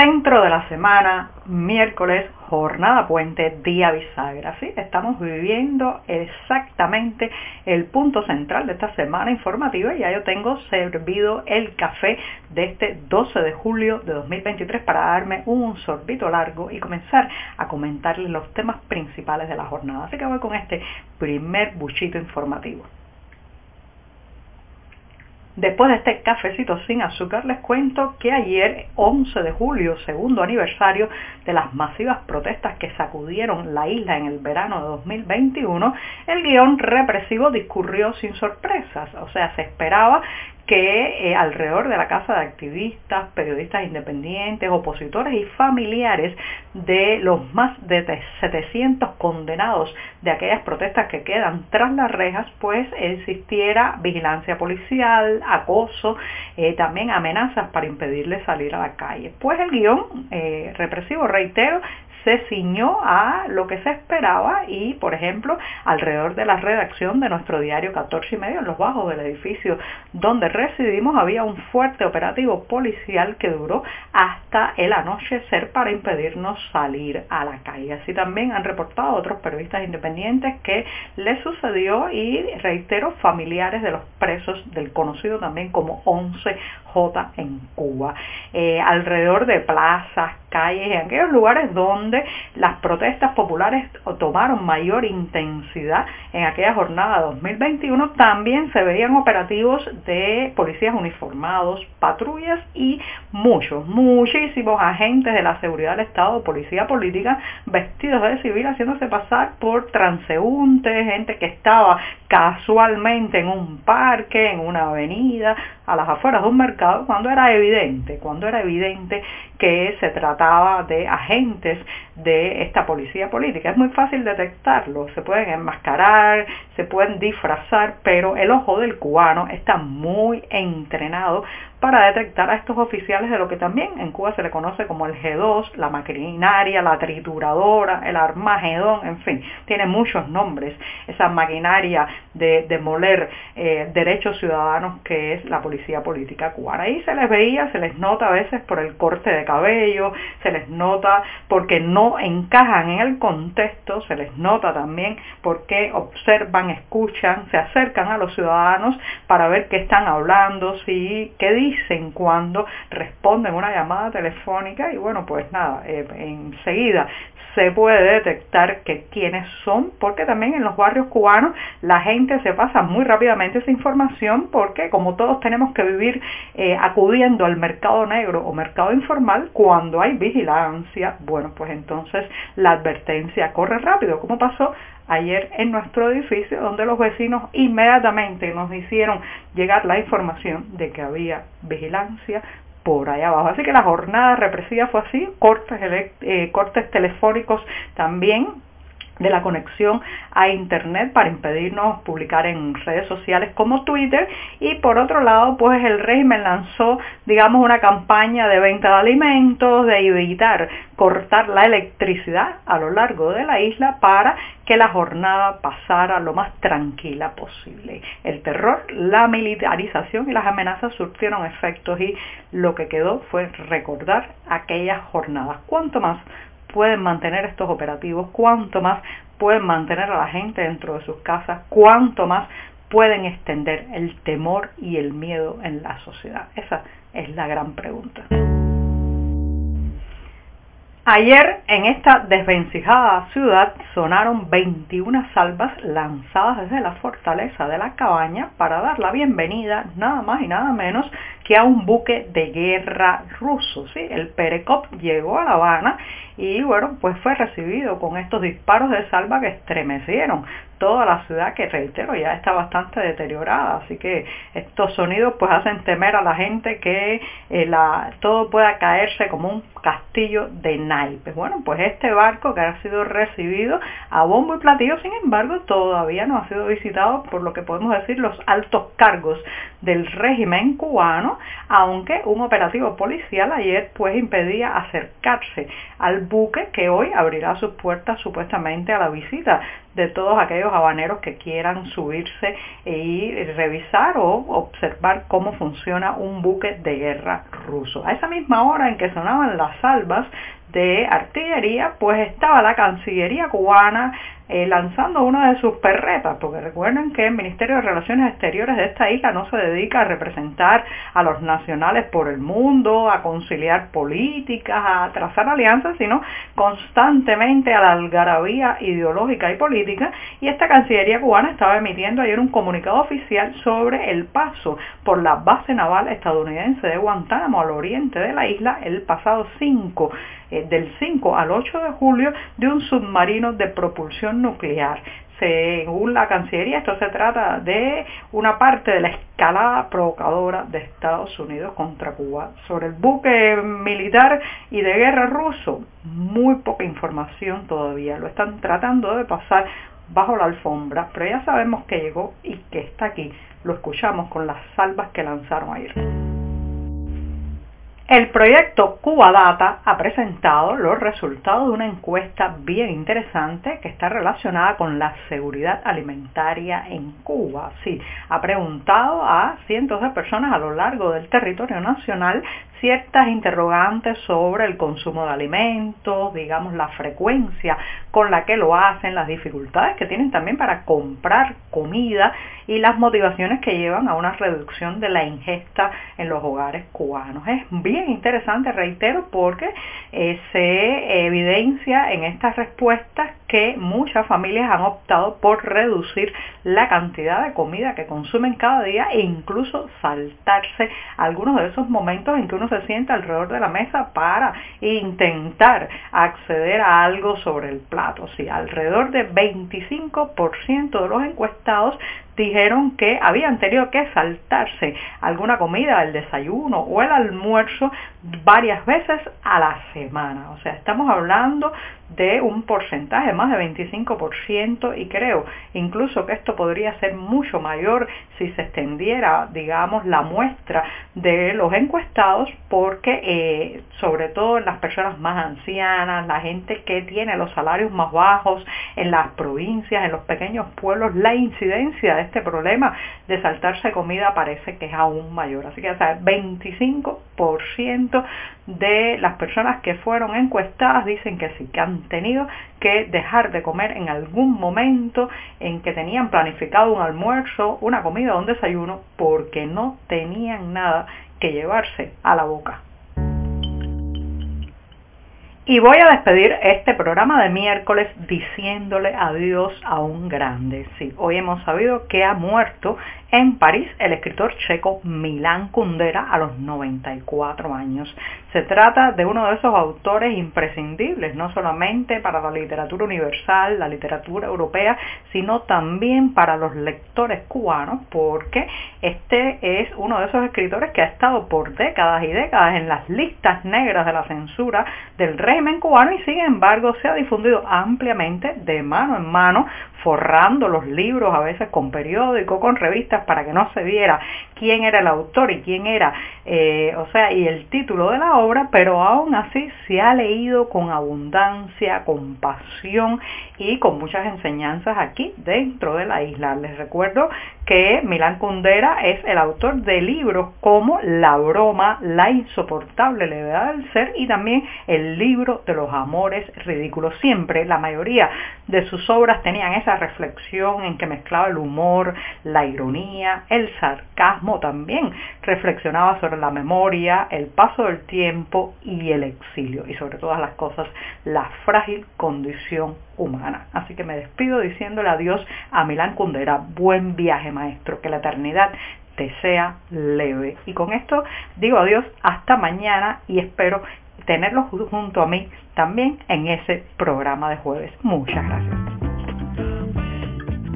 Centro de la semana, miércoles, jornada puente, día bisagra. ¿sí? Estamos viviendo exactamente el punto central de esta semana informativa y ya yo tengo servido el café de este 12 de julio de 2023 para darme un sorbito largo y comenzar a comentarles los temas principales de la jornada. Así que voy con este primer buchito informativo. Después de este cafecito sin azúcar, les cuento que ayer, 11 de julio, segundo aniversario de las masivas protestas que sacudieron la isla en el verano de 2021, el guion represivo discurrió sin sorpresas. O sea, se esperaba que eh, alrededor de la casa de activistas, periodistas independientes, opositores y familiares de los más de 700 condenados de aquellas protestas que quedan tras las rejas, pues existiera vigilancia policial, acoso, eh, también amenazas para impedirles salir a la calle. Pues el guion eh, represivo, reitero, se ciñó a lo que se esperaba y, por ejemplo, alrededor de la redacción de nuestro diario 14 y medio, en los bajos del edificio donde residimos, había un fuerte operativo policial que duró hasta el anochecer para impedirnos salir a la calle. Así también han reportado otros periodistas independientes que le sucedió y, reitero, familiares de los presos del conocido también como 11J en Cuba. Eh, alrededor de plazas, calles, en aquellos lugares donde las protestas populares tomaron mayor intensidad en aquella jornada 2021, también se veían operativos de policías uniformados, patrullas y muchos, muchísimos agentes de la seguridad del Estado, policía política, vestidos de civil, haciéndose pasar por transeúntes, gente que estaba casualmente en un parque, en una avenida, a las afueras de un mercado, cuando era evidente, cuando era evidente que se trataba de agentes de esta policía política. Es muy fácil detectarlo, se pueden enmascarar, se pueden disfrazar, pero el ojo del cubano está muy entrenado para detectar a estos oficiales de lo que también en Cuba se le conoce como el G2, la maquinaria, la trituradora, el armagedón, en fin, tiene muchos nombres, esa maquinaria de demoler eh, derechos ciudadanos que es la policía política cubana. Ahí se les veía, se les nota a veces por el corte de cabello, se les nota porque no encajan en el contexto, se les nota también porque observan, escuchan, se acercan a los ciudadanos para ver qué están hablando, si, qué dicen dicen cuando responden una llamada telefónica y bueno, pues nada, eh, enseguida se puede detectar que quiénes son, porque también en los barrios cubanos la gente se pasa muy rápidamente esa información, porque como todos tenemos que vivir eh, acudiendo al mercado negro o mercado informal, cuando hay vigilancia, bueno, pues entonces la advertencia corre rápido, como pasó ayer en nuestro edificio, donde los vecinos inmediatamente nos hicieron llegar la información de que había vigilancia por allá abajo. Así que la jornada represiva fue así, cortes, eh, cortes telefónicos también de la conexión a Internet para impedirnos publicar en redes sociales como Twitter y por otro lado pues el régimen lanzó digamos una campaña de venta de alimentos, de evitar cortar la electricidad a lo largo de la isla para que la jornada pasara lo más tranquila posible. El terror, la militarización y las amenazas surtieron efectos y lo que quedó fue recordar aquellas jornadas. ¿Cuánto más pueden mantener estos operativos, cuánto más pueden mantener a la gente dentro de sus casas, cuánto más pueden extender el temor y el miedo en la sociedad. Esa es la gran pregunta. Ayer en esta desvencijada ciudad sonaron 21 salvas lanzadas desde la fortaleza de la cabaña para dar la bienvenida nada más y nada menos a un buque de guerra ruso. ¿sí? El Perekop llegó a La Habana y bueno, pues fue recibido con estos disparos de salva que estremecieron toda la ciudad que reitero ya está bastante deteriorada así que estos sonidos pues hacen temer a la gente que eh, la, todo pueda caerse como un castillo de naipes bueno pues este barco que ha sido recibido a bombo y platillo sin embargo todavía no ha sido visitado por lo que podemos decir los altos cargos del régimen cubano aunque un operativo policial ayer pues impedía acercarse al buque que hoy abrirá sus puertas supuestamente a la visita de todos aquellos habaneros que quieran subirse y revisar o observar cómo funciona un buque de guerra ruso. A esa misma hora en que sonaban las salvas de artillería, pues estaba la Cancillería cubana eh, lanzando una de sus perretas, porque recuerden que el Ministerio de Relaciones Exteriores de esta isla no se dedica a representar a los nacionales por el mundo, a conciliar políticas, a trazar alianzas, sino constantemente a la algarabía ideológica y política, y esta Cancillería cubana estaba emitiendo ayer un comunicado oficial sobre el paso por la base naval estadounidense de Guantánamo al oriente de la isla el pasado 5 eh, del 5 al 8 de julio de un submarino de propulsión nuclear. Según la Cancillería, esto se trata de una parte de la escalada provocadora de Estados Unidos contra Cuba. Sobre el buque militar y de guerra ruso, muy poca información todavía. Lo están tratando de pasar bajo la alfombra, pero ya sabemos que llegó y que está aquí. Lo escuchamos con las salvas que lanzaron ayer. El proyecto Cuba Data ha presentado los resultados de una encuesta bien interesante que está relacionada con la seguridad alimentaria en Cuba. Sí, ha preguntado a cientos de personas a lo largo del territorio nacional ciertas interrogantes sobre el consumo de alimentos, digamos la frecuencia con la que lo hacen, las dificultades que tienen también para comprar comida y las motivaciones que llevan a una reducción de la ingesta en los hogares cubanos. Es bien interesante, reitero, porque eh, se evidencia en estas respuestas que muchas familias han optado por reducir la cantidad de comida que consumen cada día e incluso saltarse algunos de esos momentos en que uno se sienta alrededor de la mesa para intentar acceder a algo sobre el plato. Sí, alrededor de 25% de los encuestados dijeron que habían tenido que saltarse alguna comida, el desayuno o el almuerzo varias veces a la semana. O sea, estamos hablando de un porcentaje más de 25% y creo incluso que esto podría ser mucho mayor si se extendiera, digamos, la muestra de los encuestados porque eh, sobre todo en las personas más ancianas, la gente que tiene los salarios más bajos en las provincias, en los pequeños pueblos, la incidencia de este problema de saltarse comida parece que es aún mayor. Así que, o sea, 25% de las personas que fueron encuestadas dicen que sí, que han tenido que dejar de comer en algún momento en que tenían planificado un almuerzo, una comida o un desayuno porque no tenían nada que llevarse a la boca. Y voy a despedir este programa de miércoles diciéndole adiós a un grande. Sí, hoy hemos sabido que ha muerto en París el escritor checo Milán Kundera a los 94 años. Se trata de uno de esos autores imprescindibles, no solamente para la literatura universal, la literatura europea, sino también para los lectores cubanos, porque este es uno de esos escritores que ha estado por décadas y décadas en las listas negras de la censura del régimen cubano y sin embargo se ha difundido ampliamente de mano en mano forrando los libros, a veces con periódicos, con revistas, para que no se viera quién era el autor y quién era, eh, o sea, y el título de la obra, pero aún así se ha leído con abundancia, con pasión y con muchas enseñanzas aquí dentro de la isla. Les recuerdo que Milán Kundera es el autor de libros como La broma, La insoportable levedad del ser y también el libro de los amores ridículos. Siempre la mayoría de sus obras tenían reflexión en que mezclaba el humor, la ironía, el sarcasmo también. Reflexionaba sobre la memoria, el paso del tiempo y el exilio y sobre todas las cosas la frágil condición humana. Así que me despido diciéndole adiós a Milán Kundera. Buen viaje maestro, que la eternidad te sea leve. Y con esto digo adiós hasta mañana y espero tenerlos junto a mí también en ese programa de jueves. Muchas gracias.